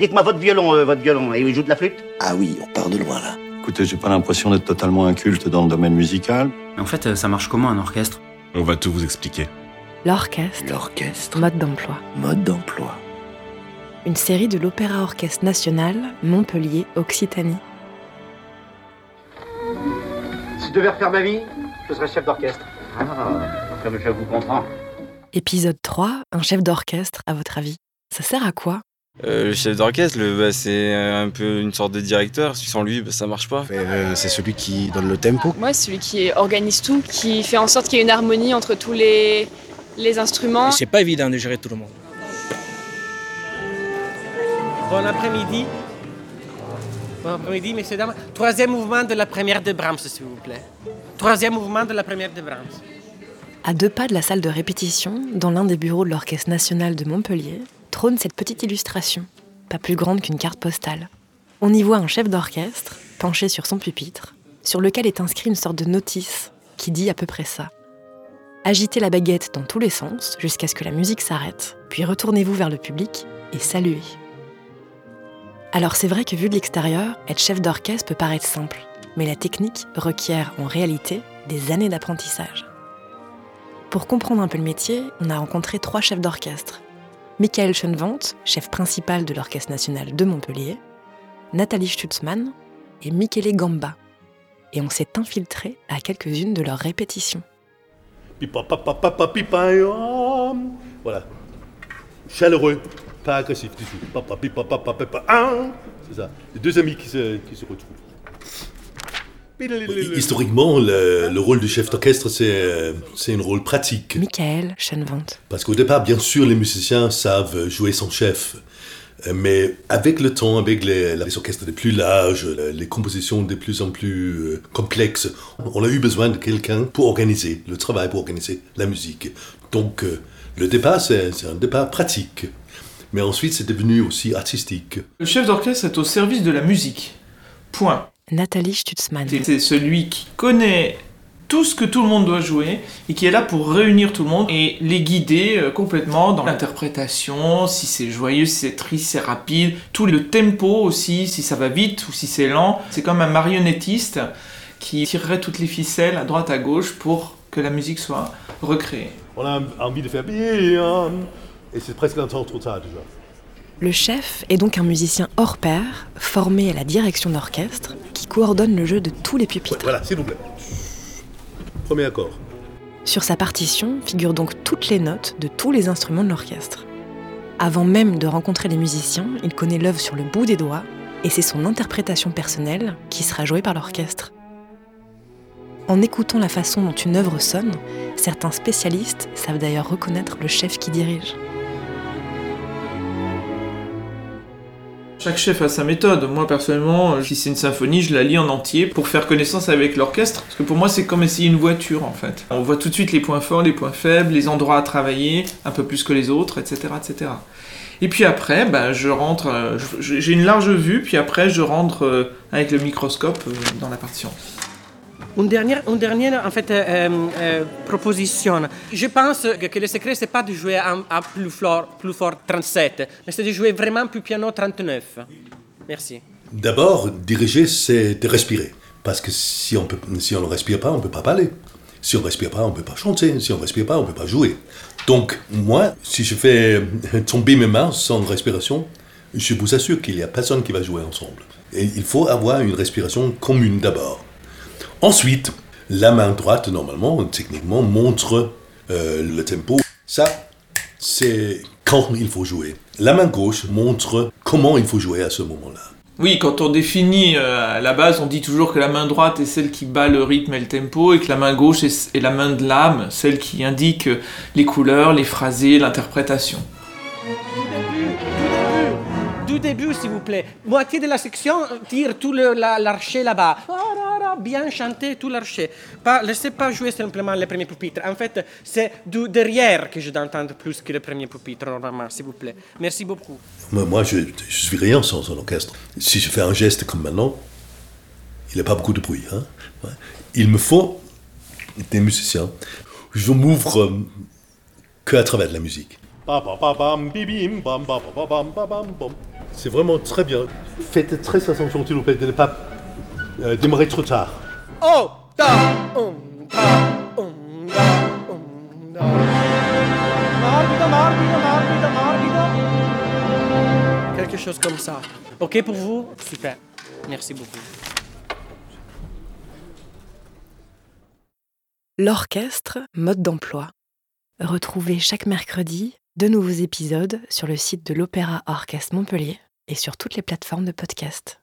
Dites-moi votre violon, euh, votre violon, et il joue de la flûte Ah oui, on part de loin là. Écoutez, j'ai pas l'impression d'être totalement inculte dans le domaine musical. Mais en fait, euh, ça marche comment un orchestre? On va tout vous expliquer. L'orchestre, L'orchestre, mode d'emploi. mode d'emploi. Une série de l'Opéra Orchestre National, Montpellier, Occitanie. Si je devais refaire ma vie, je serais chef d'orchestre. Ah, comme je vous comprends. Épisode 3, un chef d'orchestre, à votre avis Ça sert à quoi? Euh, le chef d'orchestre, bah, c'est un peu une sorte de directeur. Sans lui, bah, ça marche pas. Euh, c'est celui qui donne le tempo. Moi, c'est celui qui organise tout, qui fait en sorte qu'il y ait une harmonie entre tous les, les instruments. C'est pas évident de gérer tout le monde. Bon après-midi. Bon après-midi, messieurs, dames. Troisième mouvement de la première de Brahms, s'il vous plaît. Troisième mouvement de la première de Brahms. À deux pas de la salle de répétition, dans l'un des bureaux de l'Orchestre National de Montpellier, cette petite illustration, pas plus grande qu'une carte postale. On y voit un chef d'orchestre, penché sur son pupitre, sur lequel est inscrit une sorte de notice qui dit à peu près ça. Agitez la baguette dans tous les sens jusqu'à ce que la musique s'arrête, puis retournez-vous vers le public et saluez. Alors c'est vrai que vu de l'extérieur, être chef d'orchestre peut paraître simple, mais la technique requiert en réalité des années d'apprentissage. Pour comprendre un peu le métier, on a rencontré trois chefs d'orchestre. Michael Schoenwandt, chef principal de l'Orchestre national de Montpellier, Nathalie Stutzmann et Michele Gamba. Et on s'est infiltré à quelques-unes de leurs répétitions. Voilà. Chaleureux, pas agressif du tout. C'est ça. Les deux amis qui se, qui se retrouvent. Historiquement, le, le rôle du chef d'orchestre, c'est euh, c'est un rôle pratique. Michael Schoenwandt. Parce qu'au départ, bien sûr, les musiciens savent jouer sans chef. Mais avec le temps, avec les, les orchestres de plus larges, les compositions de plus en plus euh, complexes, on a eu besoin de quelqu'un pour organiser le travail, pour organiser la musique. Donc, euh, le départ, c'est c'est un départ pratique. Mais ensuite, c'est devenu aussi artistique. Le chef d'orchestre est au service de la musique. Point. Nathalie Stutzmann. C'est- celui qui connaît tout ce que tout le monde doit jouer et qui est là pour réunir tout le monde et les guider euh, complètement dans l'interprétation, si c'est joyeux, si c'est triste, si c'est rapide, tout le tempo aussi, si ça va vite ou si c'est lent. C'est comme un marionnettiste qui tirerait toutes les ficelles à droite à gauche pour que la musique soit recréée. On a envie de faire bien. Et c'est presque un temps trop tard déjà. Le chef est donc un musicien hors pair, formé à la direction d'orchestre, qui coordonne le jeu de tous les pupitres. Voilà, s'il vous plaît. Premier accord. Sur sa partition figurent donc toutes les notes de tous les instruments de l'orchestre. Avant même de rencontrer les musiciens, il connaît l'œuvre sur le bout des doigts, et c'est son interprétation personnelle qui sera jouée par l'orchestre. En écoutant la façon dont une œuvre sonne, certains spécialistes savent d'ailleurs reconnaître le chef qui dirige. Chaque chef a sa méthode. Moi, personnellement, si c'est une symphonie, je la lis en entier pour faire connaissance avec l'orchestre. Parce que pour moi, c'est comme essayer une voiture, en fait. On voit tout de suite les points forts, les points faibles, les endroits à travailler, un peu plus que les autres, etc. etc. Et puis après, bah, je rentre, euh, j'ai une large vue, puis après, je rentre euh, avec le microscope euh, dans la partition. Une dernière, une dernière en fait, euh, euh, proposition. Je pense que, le secret, c'est pas de jouer à, plus, fort, plus fort 37, mais c'est de jouer vraiment plus piano 39. Merci. D'abord, diriger, c'est de respirer. Parce que si on, peut, si on ne respire pas, on ne peut pas parler. Si on ne respire pas, on ne peut pas chanter. Si on ne respire pas, on ne peut pas jouer. Donc, moi, si je fais tomber mes mains sans respiration, je vous assure qu'il n'y a personne qui va jouer ensemble. Et il faut avoir une respiration commune d'abord. Ensuite, la main droite, normalement, techniquement, montre euh, le tempo. Ça, c'est quand il faut jouer. La main gauche montre comment il faut jouer à ce moment-là. Oui, quand on définit euh, à la base, on dit toujours que la main droite est celle qui bat le rythme et le tempo, et que la main gauche est, est la main de l'âme, celle qui indique les couleurs, les phrasés, l'interprétation. Du début, s'il vous plaît. Moitié de la section tire tout le- la- l'archer là-bas. Ah, là, là, Bien chanter tout l'archer. Pas, laissez pas jouer simplement le premier pupitre. En fait, c'est du derrière que je dois entendre plus que le premier pupitre, normalement, s'il vous plaît. Merci beaucoup. Moi, moi, je, je suis rien sans un orchestre. Si je fais un geste comme maintenant, il n'y a pas beaucoup de bruit. hein. Ouais. Il me faut des musiciens. Je m'ouvre euh, que à travers de la musique. Ba, ba, ba, bam, bi, bim, bam, C'est vraiment très bien. Faites très attention, s'il vous plaît, de ne pas euh, démarrer trop tard. Oh, da, um, da, um, da, um, da. Morbido, morbido, morbido, morbido. Quelque chose comme ça. Ok pour vous? Super. Merci beaucoup. L'orchestre, mode d'emploi. Retrouvez chaque mercredi de nouveaux épisodes sur le site de l'Opéra Orchestre Montpellier et sur toutes les plateformes de podcast.